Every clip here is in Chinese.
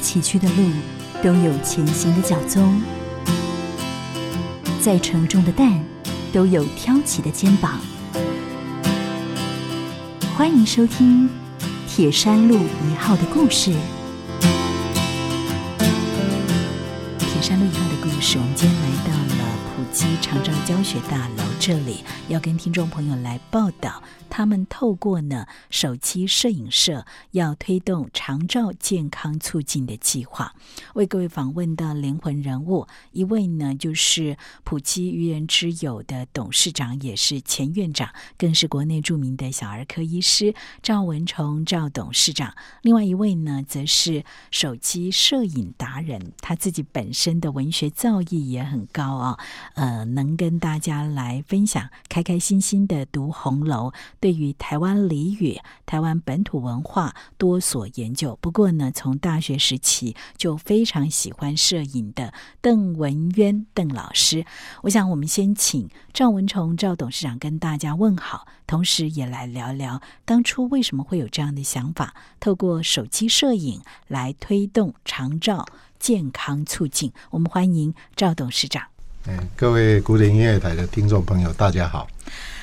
崎岖的路都有前行的脚踪，再沉重的担都有挑起的肩膀。欢迎收听《铁山路一号》的故事。铁山路一号的故事，我们今天来到了普基长照教学大楼这里，要跟听众朋友来报道。他们透过呢手机摄影社要推动长照健康促进的计划，为各位访问的灵魂人物，一位呢就是普基愚人之友的董事长，也是前院长，更是国内著名的小儿科医师赵文崇赵董事长。另外一位呢，则是手机摄影达人，他自己本身的文学造诣也很高啊，呃，能跟大家来分享，开开心心的读红楼。对于台湾俚语、台湾本土文化多所研究。不过呢，从大学时期就非常喜欢摄影的邓文渊邓老师。我想，我们先请赵文崇赵董事长跟大家问好，同时也来聊聊当初为什么会有这样的想法，透过手机摄影来推动长照健康促进。我们欢迎赵董事长。嗯，各位古典音乐台的听众朋友，大家好。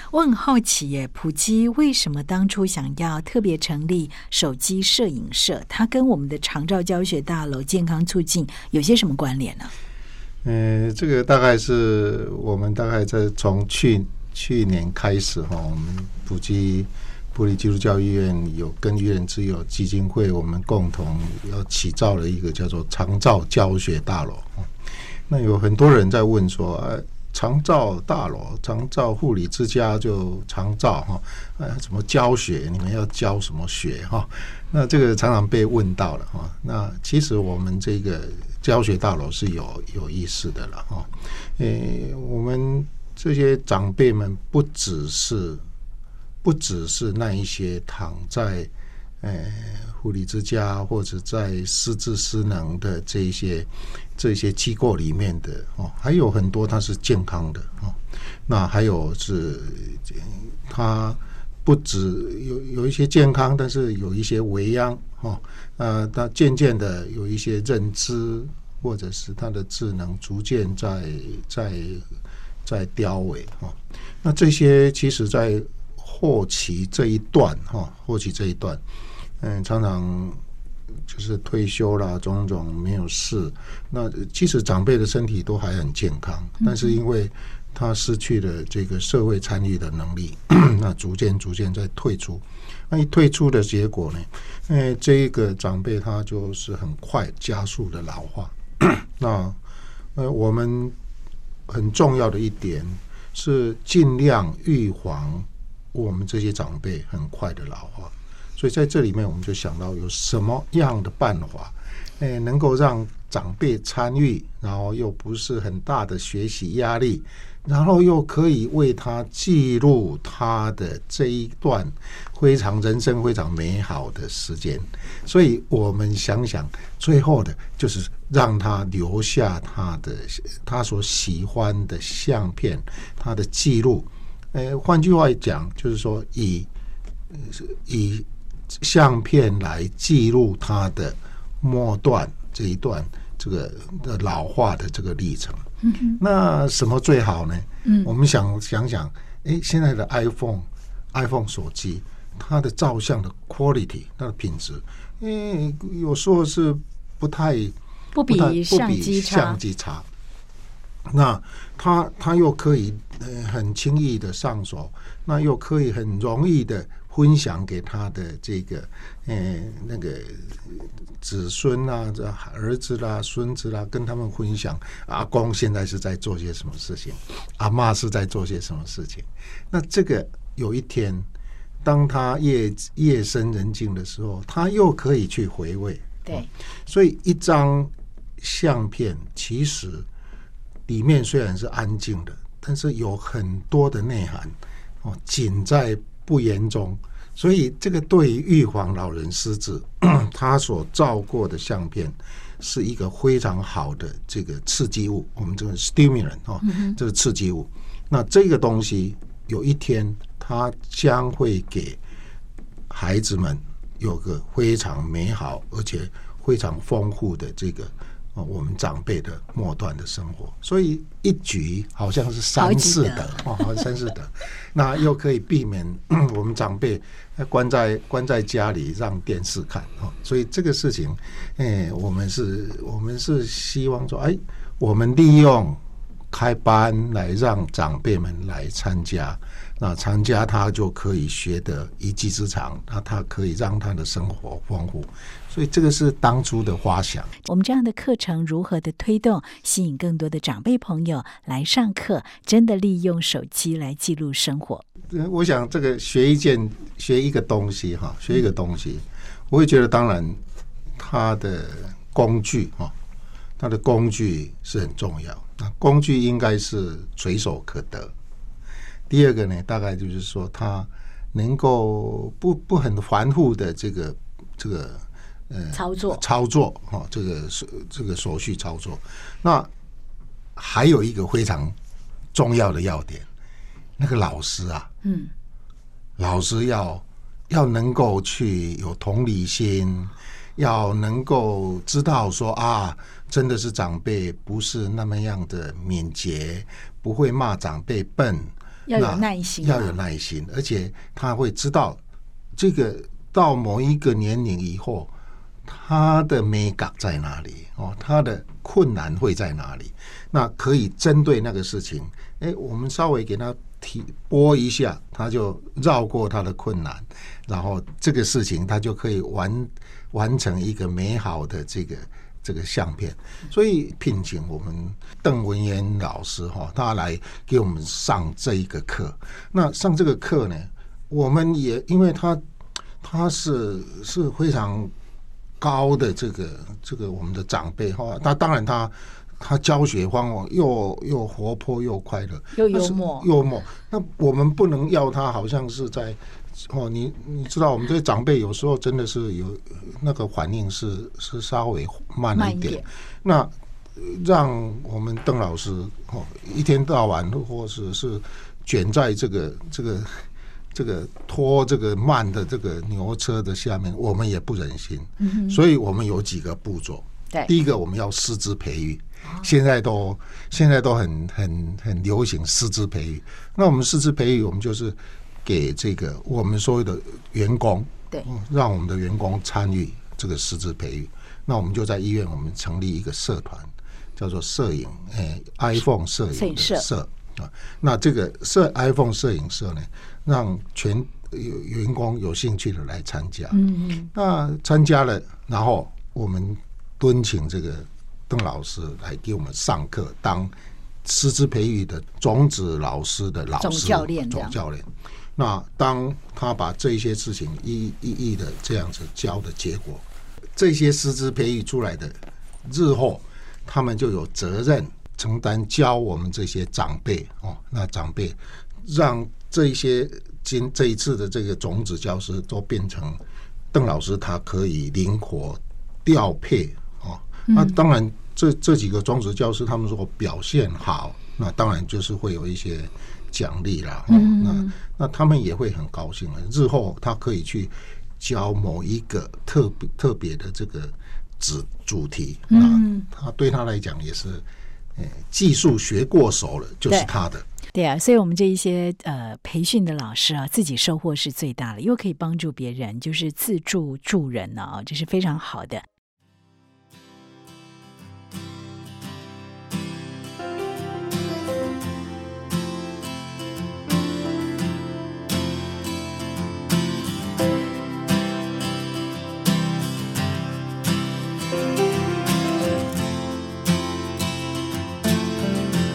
我很好奇耶，普基为什么当初想要特别成立手机摄影社？它跟我们的长照教学大楼健康促进有些什么关联呢？嗯，这个大概是我们大概在从去去年开始哈，我们普基普利基督教医院有跟医院之友基金会，我们共同要起造了一个叫做长照教学大楼。那有很多人在问说，哎。长照大楼、长照护理之家就长照哈，哎，怎么教学？你们要教什么学哈？那这个常常被问到了哈。那其实我们这个教学大楼是有有意思的了哈。诶，我们这些长辈们不只是不只是那一些躺在。呃，护理之家或者在失智失能的这一些这些机构里面的哦，还有很多它是健康的哦。那还有是它不止有有一些健康，但是有一些为殃哦。呃，它渐渐的有一些认知，或者是它的智能逐渐在在在凋萎哈。那这些其实，在后期这一段哈，后期这一段。嗯，常常就是退休啦，种种没有事。那即使长辈的身体都还很健康，但是因为他失去了这个社会参与的能力，那逐渐逐渐在退出。那一退出的结果呢？哎，这一个长辈他就是很快加速的老化。那呃，我们很重要的一点是尽量预防我们这些长辈很快的老化。所以在这里面，我们就想到有什么样的办法，诶，能够让长辈参与，然后又不是很大的学习压力，然后又可以为他记录他的这一段非常人生非常美好的时间。所以我们想想，最后的就是让他留下他的他所喜欢的相片，他的记录。诶，换句话讲，就是说以以。相片来记录它的末段这一段这个的老化的这个历程。那什么最好呢？嗯，我们想想想，哎，现在的 iPhone，iPhone 手机，它的照相的 quality，它的品质，嗯，有时候是不太不比相机差。相机差。那它它又可以很轻易的上手，那又可以很容易的。分享给他的这个，呃，那个子孙啊，这儿子啦、孙子啦，跟他们分享阿公现在是在做些什么事情，阿妈是在做些什么事情。那这个有一天，当他夜夜深人静的时候，他又可以去回味。对，所以一张相片其实里面虽然是安静的，但是有很多的内涵哦，仅在。不严重，所以这个对于预防老人失智，他所照过的相片是一个非常好的这个刺激物。我们这个 stimulant 哦，这个刺激物。那这个东西有一天，它将会给孩子们有个非常美好而且非常丰富的这个呃我们长辈的末端的生活，所以一举好像是三四等哦，三四德，那又可以避免 我们长辈关在关在家里让电视看哦，所以这个事情，哎，我们是我们是希望说，哎，我们利用开班来让长辈们来参加。那参加他就可以学得一技之长，那他可以让他的生活丰富，所以这个是当初的花想。我们这样的课程如何的推动，吸引更多的长辈朋友来上课？真的利用手机来记录生活？我想这个学一件学一个东西哈，学一个东西，我会觉得当然它的工具哈，它的工具是很重要。那工具应该是随手可得。第二个呢，大概就是说，它能够不不很繁复的这个这个呃操作操作哈，这个手这个手续操作。那还有一个非常重要的要点，那个老师啊，嗯，老师要要能够去有同理心，要能够知道说啊，真的是长辈不是那么样的敏捷，不会骂长辈笨。要有耐心，要有耐心，而且他会知道这个到某一个年龄以后，他的美感在哪里哦，他的困难会在哪里？那可以针对那个事情，哎，我们稍微给他提拨一下，他就绕过他的困难，然后这个事情他就可以完完成一个美好的这个。这个相片，所以聘请我们邓文渊老师哈，他来给我们上这一个课。那上这个课呢，我们也因为他他是是非常高的这个这个我们的长辈哈，那当然他他教学方法又又活泼又快乐又幽默幽默，那我们不能要他好像是在。哦，你你知道，我们这些长辈有时候真的是有那个反应是是稍微慢了一点。那让我们邓老师哦，一天到晚或者是卷在这个这个这个拖这个慢的这个牛车的下面，我们也不忍心。嗯所以我们有几个步骤。对，第一个我们要师资培育，现在都现在都很很很流行师资培育。那我们师资培育，我们就是。给这个我们所有的员工，对，让我们的员工参与这个师资培育。那我们就在医院，我们成立一个社团，叫做摄影，哎，iPhone 摄影社啊。那这个摄 iPhone 摄影社呢，让全有员工有兴趣的来参加。嗯嗯。那参加了，然后我们敦请这个邓老师来给我们上课，当师资培育的种子老师的老师总教练，总教练。那当他把这些事情一一一的这样子教的结果，这些师资培育出来的，日后他们就有责任承担教我们这些长辈哦。那长辈让这一些今这一次的这个种子教师都变成邓老师，他可以灵活调配哦。那当然，这这几个种子教师他们如果表现好，那当然就是会有一些。奖励啦，那那他们也会很高兴了。日后他可以去教某一个特别特别的这个主主题，啊，他对他来讲也是，呃，技术学过手了，就是他的。对啊，所以我们这一些呃培训的老师啊，自己收获是最大的，又可以帮助别人，就是自助助人呢啊，这是非常好的。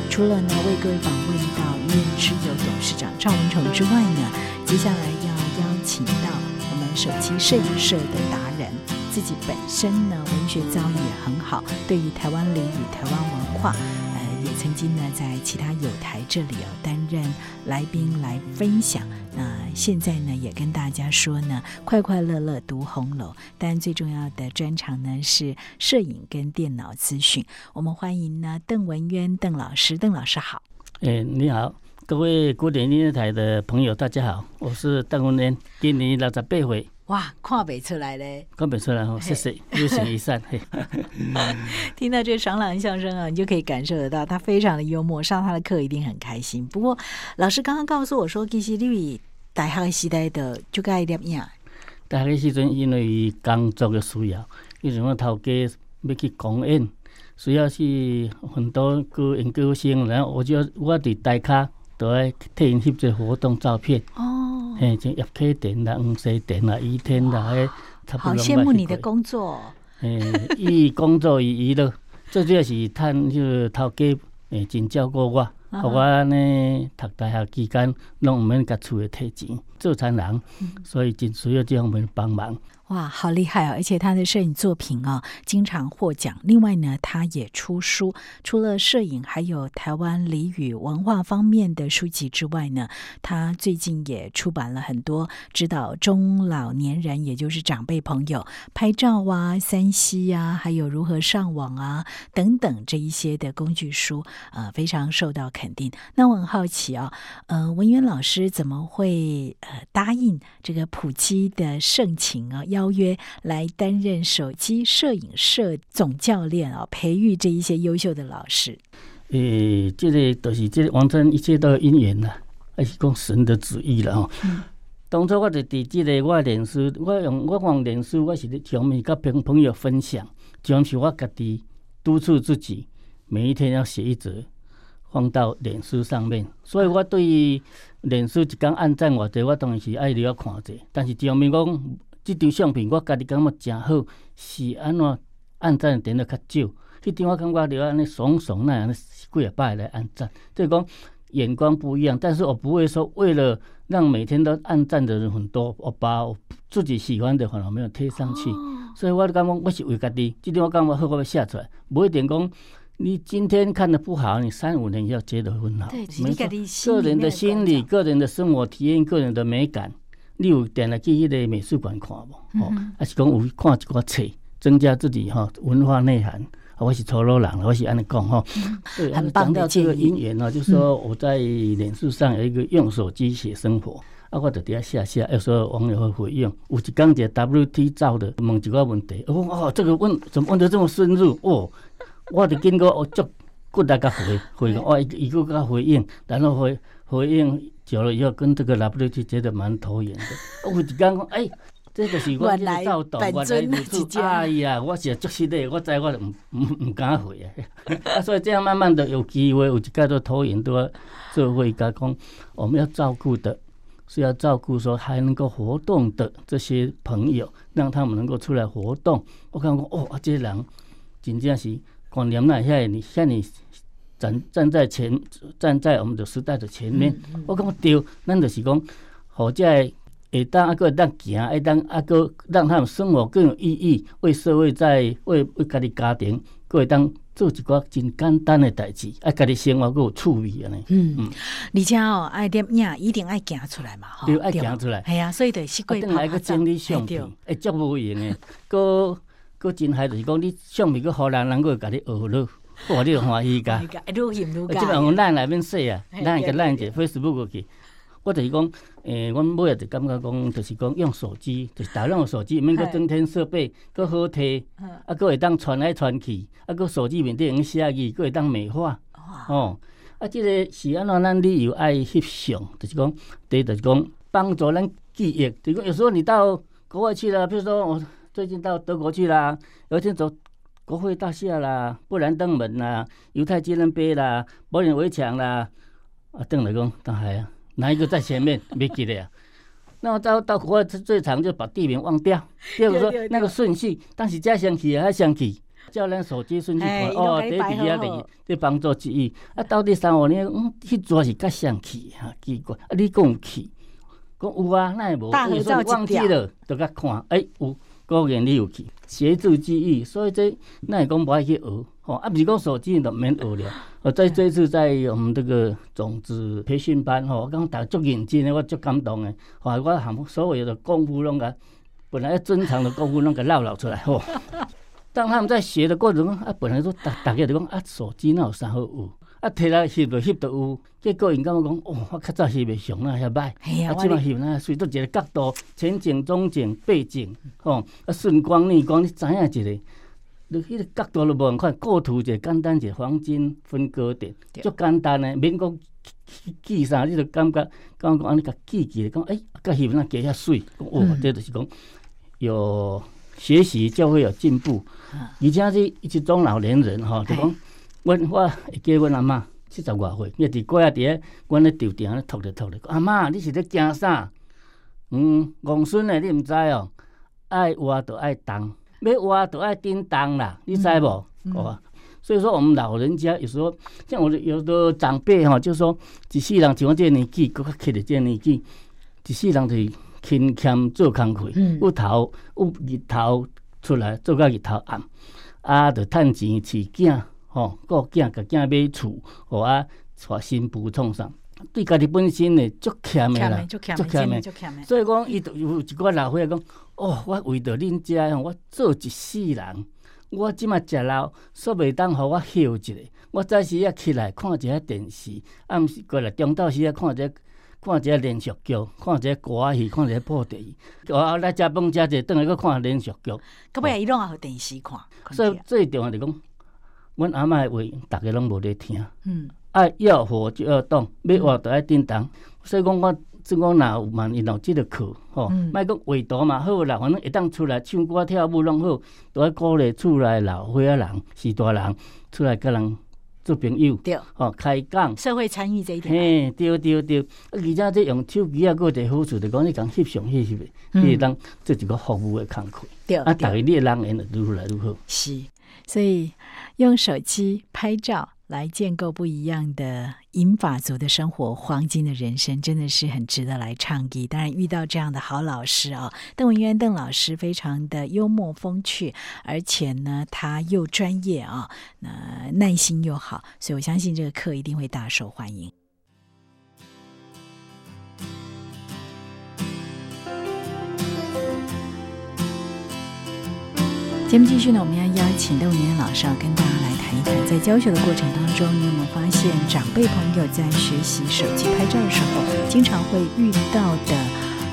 除了呢为各位访问到医院持有董事长赵文崇之外呢，接下来要邀请到我们手机摄影社的达人，自己本身呢文学造诣也很好，对于台湾俚语、台湾文化。呃也曾经呢，在其他友台这里哦担任来宾来分享。那现在呢，也跟大家说呢，快快乐乐读红楼。但最重要的专长呢，是摄影跟电脑资讯。我们欢迎呢，邓文渊邓老师。邓老师好。哎，你好，各位古典音乐台的朋友，大家好，我是邓文莲，今年六十八岁。哇，看不出来嘞，看不出来哦，谢谢，有形一善。听到这爽朗笑声啊，你就可以感受得到他非常的幽默，上他的课一定很开心。不过老师刚刚告诉我说，其实你大学时代的就该点样。大学时阵因为工作的需要，因为我头家要去公演，需要是很多个研究生，然后我就我伫台卡都爱替因翕做活动照片。哦，嘿，像叶启田啦、黄西田啦、伊天啦，迄差不多。好羡慕你的工作。诶，伊工作伊娱乐，最主要是趁就头家诶真照顾我，互我安尼读大学期间，拢毋免甲厝诶摕钱，做餐人，所以真需要这方面帮忙。哇，好厉害啊！而且他的摄影作品啊，经常获奖。另外呢，他也出书，除了摄影，还有台湾俚语文化方面的书籍之外呢，他最近也出版了很多指导中老年人，也就是长辈朋友拍照啊、三 C 啊，还有如何上网啊等等这一些的工具书，呃，非常受到肯定。那我很好奇啊，呃，文渊老师怎么会呃答应这个普基的盛情啊？要邀约来担任手机摄影社总教练啊，培育这一些优秀的老师。诶，这个都是这完全一切都有因缘啦，还是讲神的旨意了哦。当初我就伫这个我脸书，我用我用脸书，我是咧上面甲朋朋友分享，就是我家己督促自己，每一天要写一则放到脸书上面。所以我对于脸书一讲按赞偌济，我当然是爱了看者。但是上面讲。即张相片我家己感觉诚好，是安怎按赞点的较少？迄张我感觉着安尼爽爽那样，几啊摆来按赞，即讲眼光不一样。但是我不会说为了让每天都按赞的人很多，我把我自己喜欢的反而没有贴上去。所以我感觉我是为家己，即张我感觉好，我要写出来。不一定讲你今天看的不好，你三五年要觉得很好。对，个人的心理、个人的生活体验、个人的美感。你有定来去迄个美术馆看无？哦，还是讲有看一寡册，增加自己哈文化内涵。我是粗鲁人，我是安尼讲哈。对，很棒的这个姻缘呢，就说我在脸书上有一个用手机写生活，啊，我就底下写写，有时候网友会回应，有一讲个 W T 照的问一个问题，哦哦，这个问怎么问得这么深入？哦，我就经过我足骨力甲回回哦，一一个个回应，然后回回应。久了以后，跟这个 W T 觉得蛮投缘的。我就讲讲，哎，这个是我来照动，我来付出。哎呀，我是足实的，我知我唔唔唔敢回啊。啊，所以这样慢慢的有机会，有一介多投缘都做会加讲，我们要照顾的，是要照顾说还能够活动的这些朋友，让他们能够出来活动。我讲讲，哦，这些人真正是观念那遐你像你。站站在前，站在我们的时代的前面。我感觉对，咱就是讲，或者会当阿个当行，会当阿个让他们生活更有意义，为社会在为为家己家庭，各会当做一寡真简单的代志，爱家己生活够有趣味安尼。嗯嗯，而且哦，爱点影一定爱行出来嘛，对，爱行出来。系啊，所以得习惯拍个整理相片，会足无用的。个个真害就是讲，你相片个好人能够家己学了。我你欢喜噶，即个我咱内面说啊，咱个咱个 Facebook 去，我就是讲，诶，阮每日就感觉讲，就是讲用手机，就是大量手机，免个增添设备，个好摕，啊，个会当传来传去，啊，个手机面顶用写字，个会当美化，哦，啊，即个是安怎咱旅游爱翕相，就是讲，第一就是讲帮助咱记忆，就讲有时候你到国外去了，比如说我最近到德国去啦，有一天走。国会大厦啦，布兰登门啦，犹太纪念碑啦，柏林围墙啦，啊，邓来讲，当海啊，哪一个在前面？没记得啊。那到到国外最长就把地名忘掉。第二个说那个顺序，当时加上去还想起，叫咱手机顺序看哦，第第二第这帮助记忆。啊，到第三五年，嗯，去做是较想去哈，奇怪。啊，你讲去，讲有啊，那也无，有时候忘记了，就甲看，哎，有。个人你有去协助记忆，所以这那也讲不爱去学，吼啊，不是讲手机都免学了。我 在这次在我们这个种子培训班，吼，我讲大足认真诶，我足感动诶，吼，我含所有的功夫拢个，本来要珍藏的功夫拢个唠唠出来，吼。当他们在学的过程中，啊，本来说大大家就讲啊，手机那有啥好学？啊，摕来翕就翕着有，结果因感觉讲，哦，我较早翕袂上啊，遐歹，啊，即摆翕那随到一个角度，前景、中景、背景，吼，啊，顺光、逆光，你知影一个？你迄个角度都无人看，构图者简单者，黄金分割点，足简单诶，免讲记啥，你就感觉，感觉讲安尼甲记记咧，讲诶，甲翕那加遐水，哦，这就是讲有学习就会有进步，而且是一种老年人吼，就讲。阮我会记阮阿嬷七十外岁，伊伫过啊伫咧，阮咧吊顶咧托咧托咧。阿嬷，你是咧惊啥？嗯，戆孙诶，你毋知哦。爱活着爱动，要活着爱叮当啦，你知无？哦，所以说我们老人家有时候，像我的有的长辈吼，就说一世人像我这年纪，搁较克的这年纪，一世人就是勤俭做工课，有头有日头出来做到日头暗，啊，着趁钱饲囝。吼，个囝甲囝买厝，互啊，娶新妇创啥？对家己本身诶足欠诶啦，足欠诶，所以讲伊就有一寡老岁仔讲，哦，我为着恁遮，我做一世人，我即马食老，煞袂当互我休一下。我早时啊起来看一下电视，暗时过来中昼时啊看一下看一下连续剧，看一下歌戏，看一下破电影。我来食饭食者，等来搁看连续剧。到尾伊拢也互电视看。所以最重要就讲。阮阿嬷话，逐个拢无咧听。嗯，爱要活就要动，要活就爱叮当。所以讲，我即讲若有万一有即个课，吼，莫讲画图嘛好啦，反正会当出来唱歌跳舞拢好，都爱鼓励厝内老岁仔人、是大人出来甲人做朋友。对，吼，开讲。社会参与这一点。嘿，对对对。啊，而且这用手机啊，个一个好处，就讲你讲翕相翕翕的，你当做一个服务的工课。对。啊，逐个你人缘就愈来愈好。是。所以，用手机拍照来建构不一样的银法族的生活，黄金的人生，真的是很值得来倡议。当然，遇到这样的好老师啊，邓文渊邓老师非常的幽默风趣，而且呢，他又专业啊，那耐心又好，所以我相信这个课一定会大受欢迎。节目继续呢，我们要邀请邓文渊老师跟大家来谈一谈，在教学的过程当中，你有没有发现长辈朋友在学习手机拍照的时候，经常会遇到的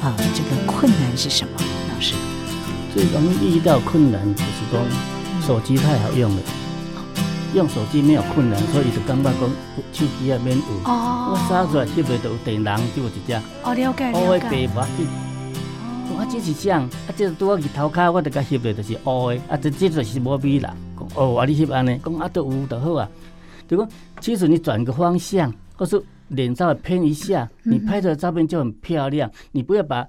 呃这个困难是什么？老师，最容易遇到困难就是说手机太好用了，用手机没有困难，所以就感觉讲手机也免有。哦，我扫出来翕的都有电人，就一只。哦，了解了解。我只是想，啊，这拄我日头卡，我得甲翕的，就是乌的，啊，这这就是无美啦。讲哦，啊，你翕安尼，讲啊，都有就好啊。就讲，其实你转个方向，或是脸稍微偏一下，你拍的照片就很漂亮。你不要把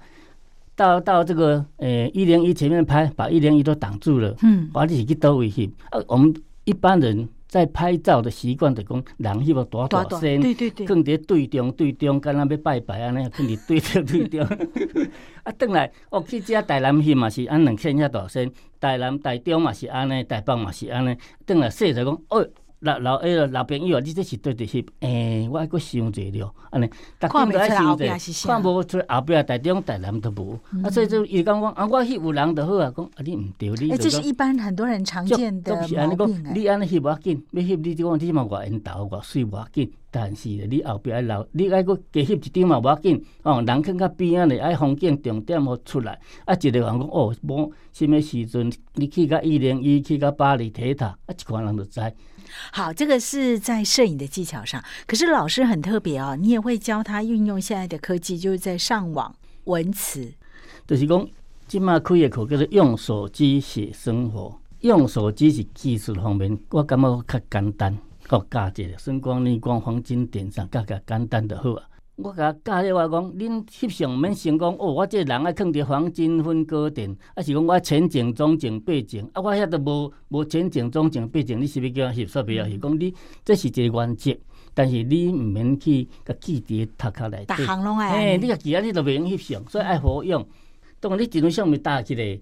到到这个呃一零一前面拍，把一零一都挡住了。嗯，把你是去倒位翕。啊，我们一般人。在拍照的习惯就讲，人迄个大大声，放伫对中对中，敢若要拜拜安尼，放伫对中对中。啊，转来哦，去遮台南翕嘛是安两千遐大声，台南台中嘛是安尼，台北嘛是安尼。转来说着讲，哦。老老迄个老朋友啊，你这是对对翕，诶，我还阁想者了，安尼，看不出来后边看无出后壁台中台南都无，啊，所以就伊讲讲啊，我翕有人就好啊，讲啊，你毋对，你。诶，这是一般很多人常见的毛病你安尼翕无要紧，要翕你就讲你嘛偌缘投偌水无要紧，但是你后壁爱留，你爱阁加翕一张嘛无要紧，哦，人更较边仔咧，爱风景重点好出来，啊，一个人讲哦，无什物时阵你去到一零一，去到巴黎铁塔，啊，一群人就知。好，这个是在摄影的技巧上。可是老师很特别哦，你也会教他运用现在的科技，就是在上网文词。就是讲，今麦开的课叫做用手机写生活。用手机是技术方面，我感觉较简单，较价值，声光、逆光、黄金点上，较较简单就好啊。我甲教你话讲，恁翕相免成功哦。我这人爱放伫黄金分割点，啊是讲我前景、中景、背景，啊我遐都无无前景、中景、背景，你是要叫我翕煞不要翕？讲你这是一个原则，但是你毋免去甲记伫头壳内底。逐项拢爱。嘿，你甲记啊，你都袂用翕相，所以爱好用。当然你一张相咪搭起来。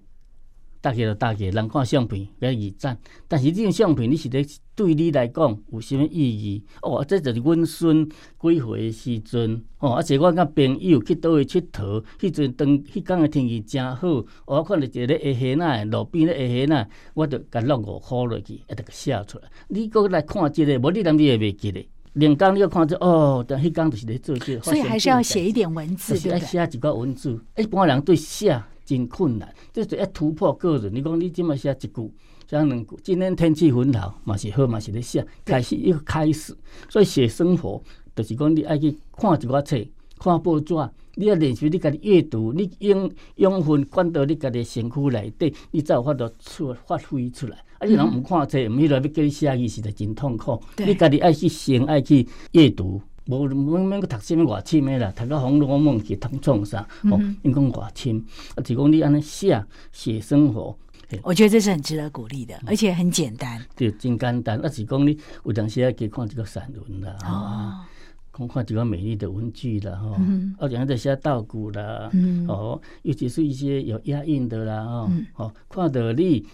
大家就大家，人看相片比较易赞，但是这种相片你是咧对你来讲有啥物意义？哦，这就是阮孙几岁时阵，哦，而且我甲朋友去倒位佚佗，迄阵当迄天的天气真好，我看到一个下下那路边咧下下那，我就甲落五箍落去，一直写出来。你搁来看即个，无你当你会袂记咧。两工你要看这哦，但迄工就是咧做这，所以还是要写一点文字，对不对？写一个文字，一般人对写真困难，就是要突破个人。你讲你即么写一句，写两句？今天天气很好，嘛是好，嘛是咧写，开始又开始。所以写生活，就是讲你爱去看一寡册，看报纸。你要练习你家己阅读，你养养分灌到你家己身躯内底，你才有法度出发挥出来。啊，你人毋看册，毋迄落要叫你写字，实在真痛苦。你家己爱去想爱去阅读，无免免去读什物外深诶啦，读到《红楼梦》是读创啥？哦，因讲外深，啊，是讲你安尼写写生活。我觉得这是很值得鼓励的，而且很简单。对，真简单。啊，是讲你有当时啊去看一个散文啦。哦。看看一个美丽的文具啦，哈，而且还在写稻谷啦，哦，尤其是一些有押韵的啦，哦，哦，看到你，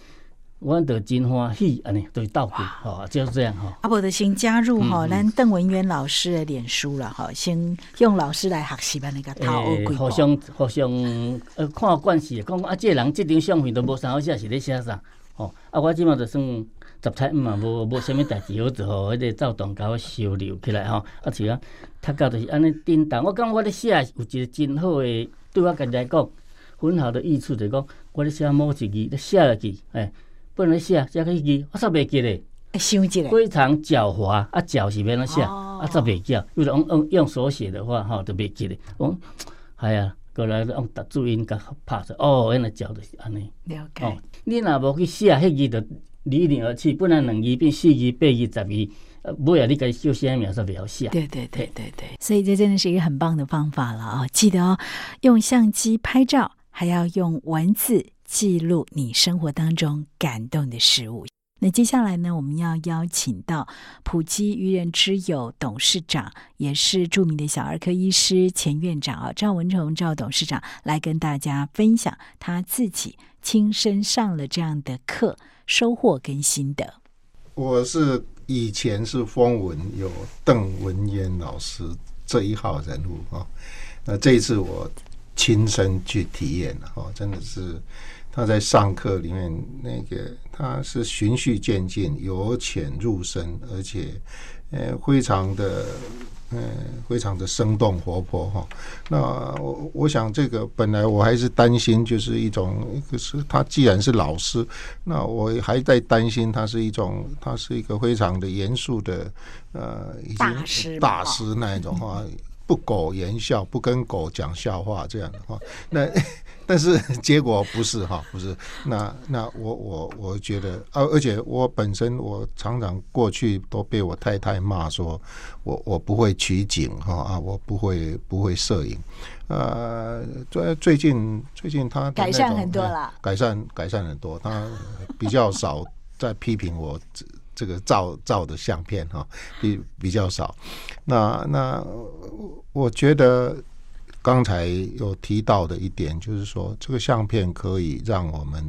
我著真欢喜，安尼对稻谷，哦，就是这样吼。啊，无著先加入吼，咱邓文渊老师的脸书了吼，先用老师来学习安尼个陶欧贵。互相互相呃看关系，讲啊，这人即张相片都无啥好写，是咧写啥？吼，啊，我即马就算。十七嘛，无无啥物代志好做吼，迄个躁动甲我收留起来吼，啊是啊，读到就是安尼叮当。我感觉我咧写有一个真好诶，对我家己来讲，很好的益处就是讲，我咧写某一字，咧写落去，哎，本来写写起字，我煞袂记咧，想一个非常狡猾，啊狡是免怎写，啊煞袂记，有用用用手写的话吼，就袂记咧。我，哎呀，过来用打注音甲拍出，哦，原来教就是安尼。了解。哦，你若无去写迄字，就。离你而去，不然两字变四字、八字、十字，呃，不要你该修写描述描写。对对对对对，所以这真的是一个很棒的方法了啊！记得哦，用相机拍照，还要用文字记录你生活当中感动的事物。那接下来呢，我们要邀请到普基愚人之友董事长，也是著名的小儿科医师、前院长啊赵文崇赵董事长来跟大家分享他自己亲身上了这样的课。收获跟心得。我是以前是风文有邓文渊老师这一号人物啊，那这一次我亲身去体验了，真的是他在上课里面那个他是循序渐进，由浅入深，而且呃非常的。嗯，非常的生动活泼哈。那我我想，这个本来我还是担心，就是一种，可是他既然是老师，那我还在担心他是一种，他是一个非常的严肃的，呃，大师大师那一种哈，不苟言笑，不跟狗讲笑话这样的话，那。但是结果不是哈，不是。那那我我我觉得，而而且我本身我常常过去都被我太太骂说，我我不会取景哈啊，我不会不会摄影，呃，最最近最近他改善很多了，改善改善很多，他比较少在批评我这这个照照的相片哈，比比较少，那那我觉得。刚才有提到的一点，就是说这个相片可以让我们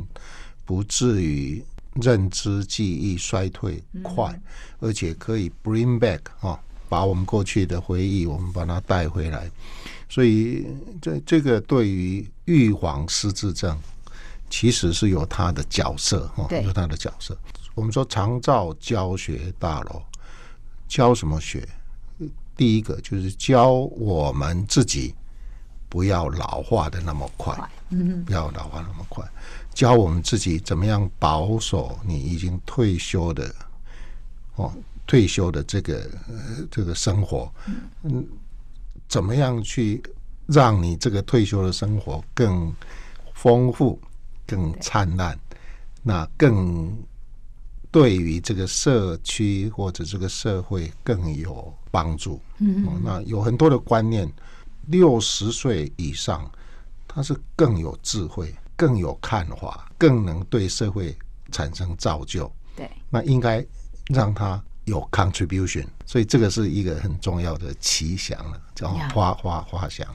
不至于认知记忆衰退快，而且可以 bring back 哈，把我们过去的回忆，我们把它带回来。所以这这个对于预防失智症，其实是有它的角色哈，有它的角色。我们说长照教学大楼教什么学？第一个就是教我们自己。不要老化的那么快，嗯，不要老化那么快，教我们自己怎么样保守你已经退休的哦，退休的这个呃这个生活，嗯，怎么样去让你这个退休的生活更丰富、更灿烂，那更对于这个社区或者这个社会更有帮助。嗯，那有很多的观念。六十岁以上，他是更有智慧、更有看法、更能对社会产生造就。对，那应该让他有 contribution，所以这个是一个很重要的奇想了，叫花花花想。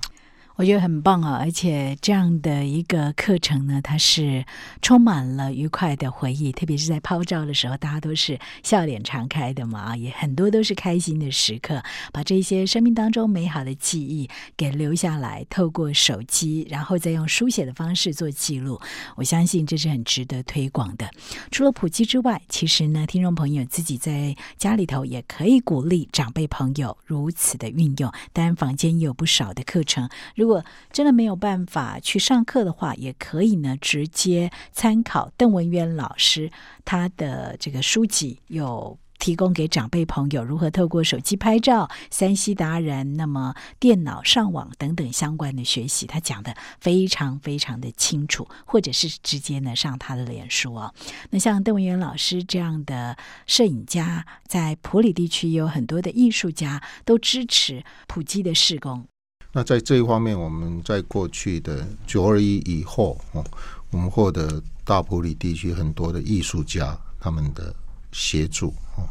我觉得很棒啊！而且这样的一个课程呢，它是充满了愉快的回忆，特别是在抛照的时候，大家都是笑脸常开的嘛啊，也很多都是开心的时刻，把这些生命当中美好的记忆给留下来，透过手机，然后再用书写的方式做记录。我相信这是很值得推广的。除了普及之外，其实呢，听众朋友自己在家里头也可以鼓励长辈朋友如此的运用。当然，房间也有不少的课程。如果真的没有办法去上课的话，也可以呢，直接参考邓文渊老师他的这个书籍，有提供给长辈朋友如何透过手机拍照、三 C 达人、那么电脑上网等等相关的学习，他讲的非常非常的清楚，或者是直接呢上他的脸书哦。那像邓文渊老师这样的摄影家，在普里地区有很多的艺术家都支持普基的施工。那在这一方面，我们在过去的九二一以后，哦，我们获得大埔里地区很多的艺术家他们的协助，哦，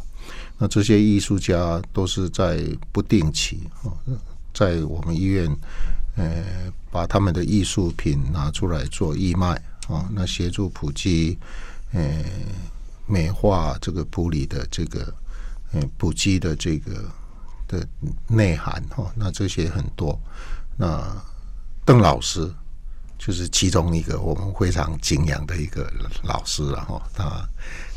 那这些艺术家都是在不定期，哦，在我们医院，呃，把他们的艺术品拿出来做义卖，哦，那协助普及，呃，美化这个普里的这个，呃，普及的这个。的内涵哈，那这些很多。那邓老师就是其中一个我们非常敬仰的一个老师了哈。他，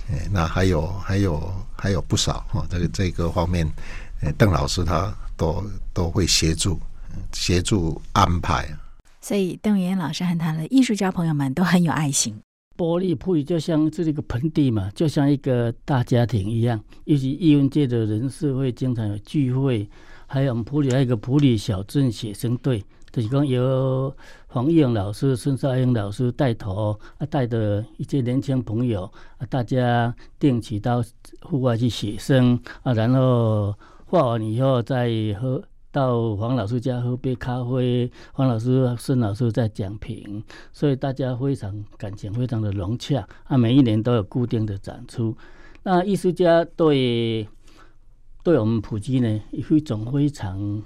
哎，那还有还有还有不少哈。这个这个方面，邓老师他都都会协助协助安排。所以邓元老师和他的艺术家朋友们都很有爱心。玻璃铺就像这是一个盆地嘛，就像一个大家庭一样。尤其艺文界的人士会经常有聚会，还有我们普里还有一个普里小镇写生队，就是讲由黄义勇老师、孙少英老师带头啊，带着一些年轻朋友啊，大家定期到户外去写生啊，然后画完以后再喝。到黄老师家喝杯咖啡，黄老师、孙老师在讲评，所以大家非常感情非常的融洽。啊，每一年都有固定的展出。那艺术家对对我们普及呢，有一种非常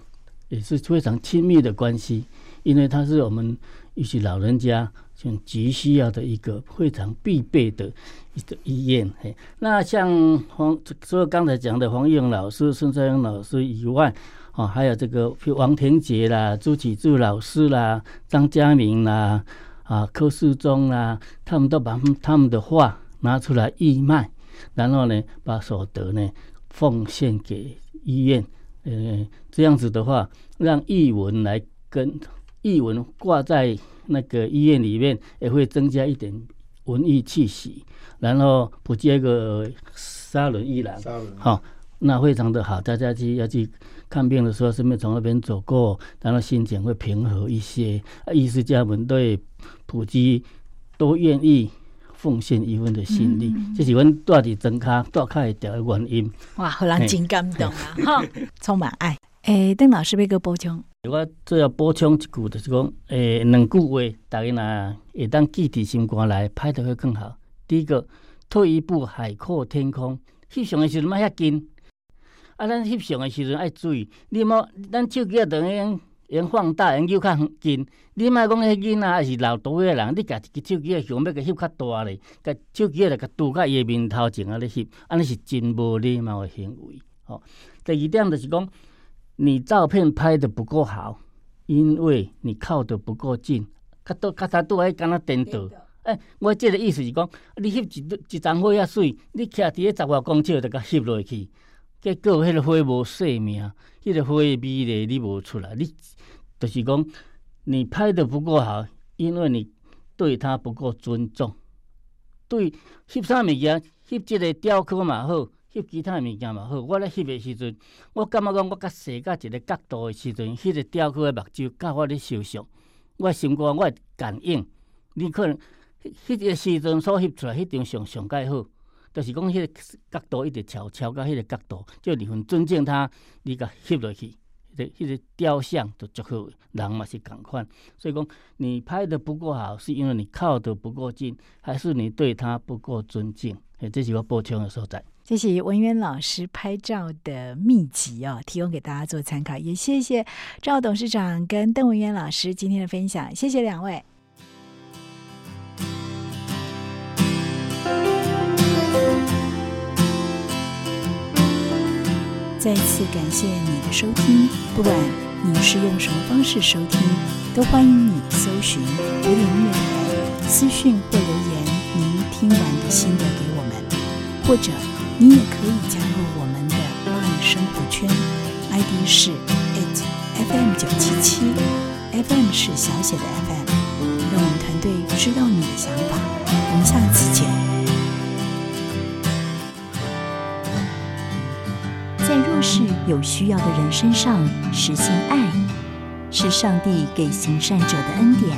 也是非常亲密的关系，因为他是我们一些老人家像急需要的一个非常必备的一个医院。嘿，那像黄，除了刚才讲的黄义勇老师、孙少英老师以外，哦，还有这个王庭杰啦、朱启柱老师啦、张嘉明啦、啊柯世忠啦，他们都把他们的画拿出来义卖，然后呢，把所得呢奉献给医院。呃，这样子的话，让译文来跟译文挂在那个医院里面，也会增加一点文艺气息。然后补接一个沙轮一栏，好，那非常的好，大家去要去。看病的时候，顺便从那边走过，然后心情会平和一些。啊，医师家们对普及都愿意奉献一份的心力，这是阮大伫增卡大开掉的原因。哇，好让真感动啊！哈，充满爱。诶，邓老师要个补充，我最要补充一句，就是讲，诶，两句话，大家若会当记伫心肝来，拍得会更好。第一个，退一步海阔天空，翕相的时阵莫遐紧。啊，咱翕相的时阵爱注意，你莫咱手机啊，等于用放大，用又较近。你莫讲迄囡仔还是老多诶人，你家己手机啊相要甲翕较大咧，甲手机啊甲拄甲伊诶面头前啊咧翕，安尼是真无礼貌诶行为。吼，第二点就是讲，你照片拍的不够好，因为你靠得不够近，较多较早拄爱敢若颠倒。诶，我即个意思是讲，你翕一一张花遐水，你徛伫咧十外公尺就甲翕落去。结果，迄个花无生命，迄个花美丽你无出来，你就是讲你拍的不够好，因为你对他不够尊重。对翕啥物件，翕即个雕刻嘛好，翕其他物件嘛好。我咧翕的时阵，我感觉讲我甲踅到一个角度的时阵，迄个雕刻的目睭甲我咧相像，我心肝我会感应。你可能迄个时阵所翕出来，迄张相上介好。就是讲，迄个角度一直调调到迄个角度，就你很尊敬他，你甲翕落去，迄个迄个雕像就足好，人嘛是共款。所以讲，你拍的不够好，是因为你靠得不够近，还是你对他不够尊敬？这是我补充的所在。这是文渊老师拍照的秘籍哦，提供给大家做参考。也谢谢赵董事长跟邓文渊老师今天的分享，谢谢两位。再次感谢你的收听，不管你是用什么方式收听，都欢迎你搜寻古典音乐台私讯或留言您听完的心得给我们，或者你也可以加入我们的 LINE 生活圈，ID 是 it FM 九七七，FM 是小写的 FM，让我们团队知道你的想法，我们下有需要的人身上实现爱，是上帝给行善者的恩典。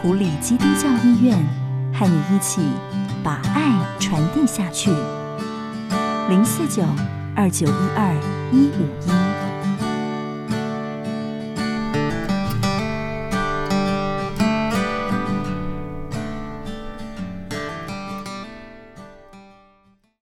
普里基督教医院和你一起把爱传递下去。零四九二九一二一五一。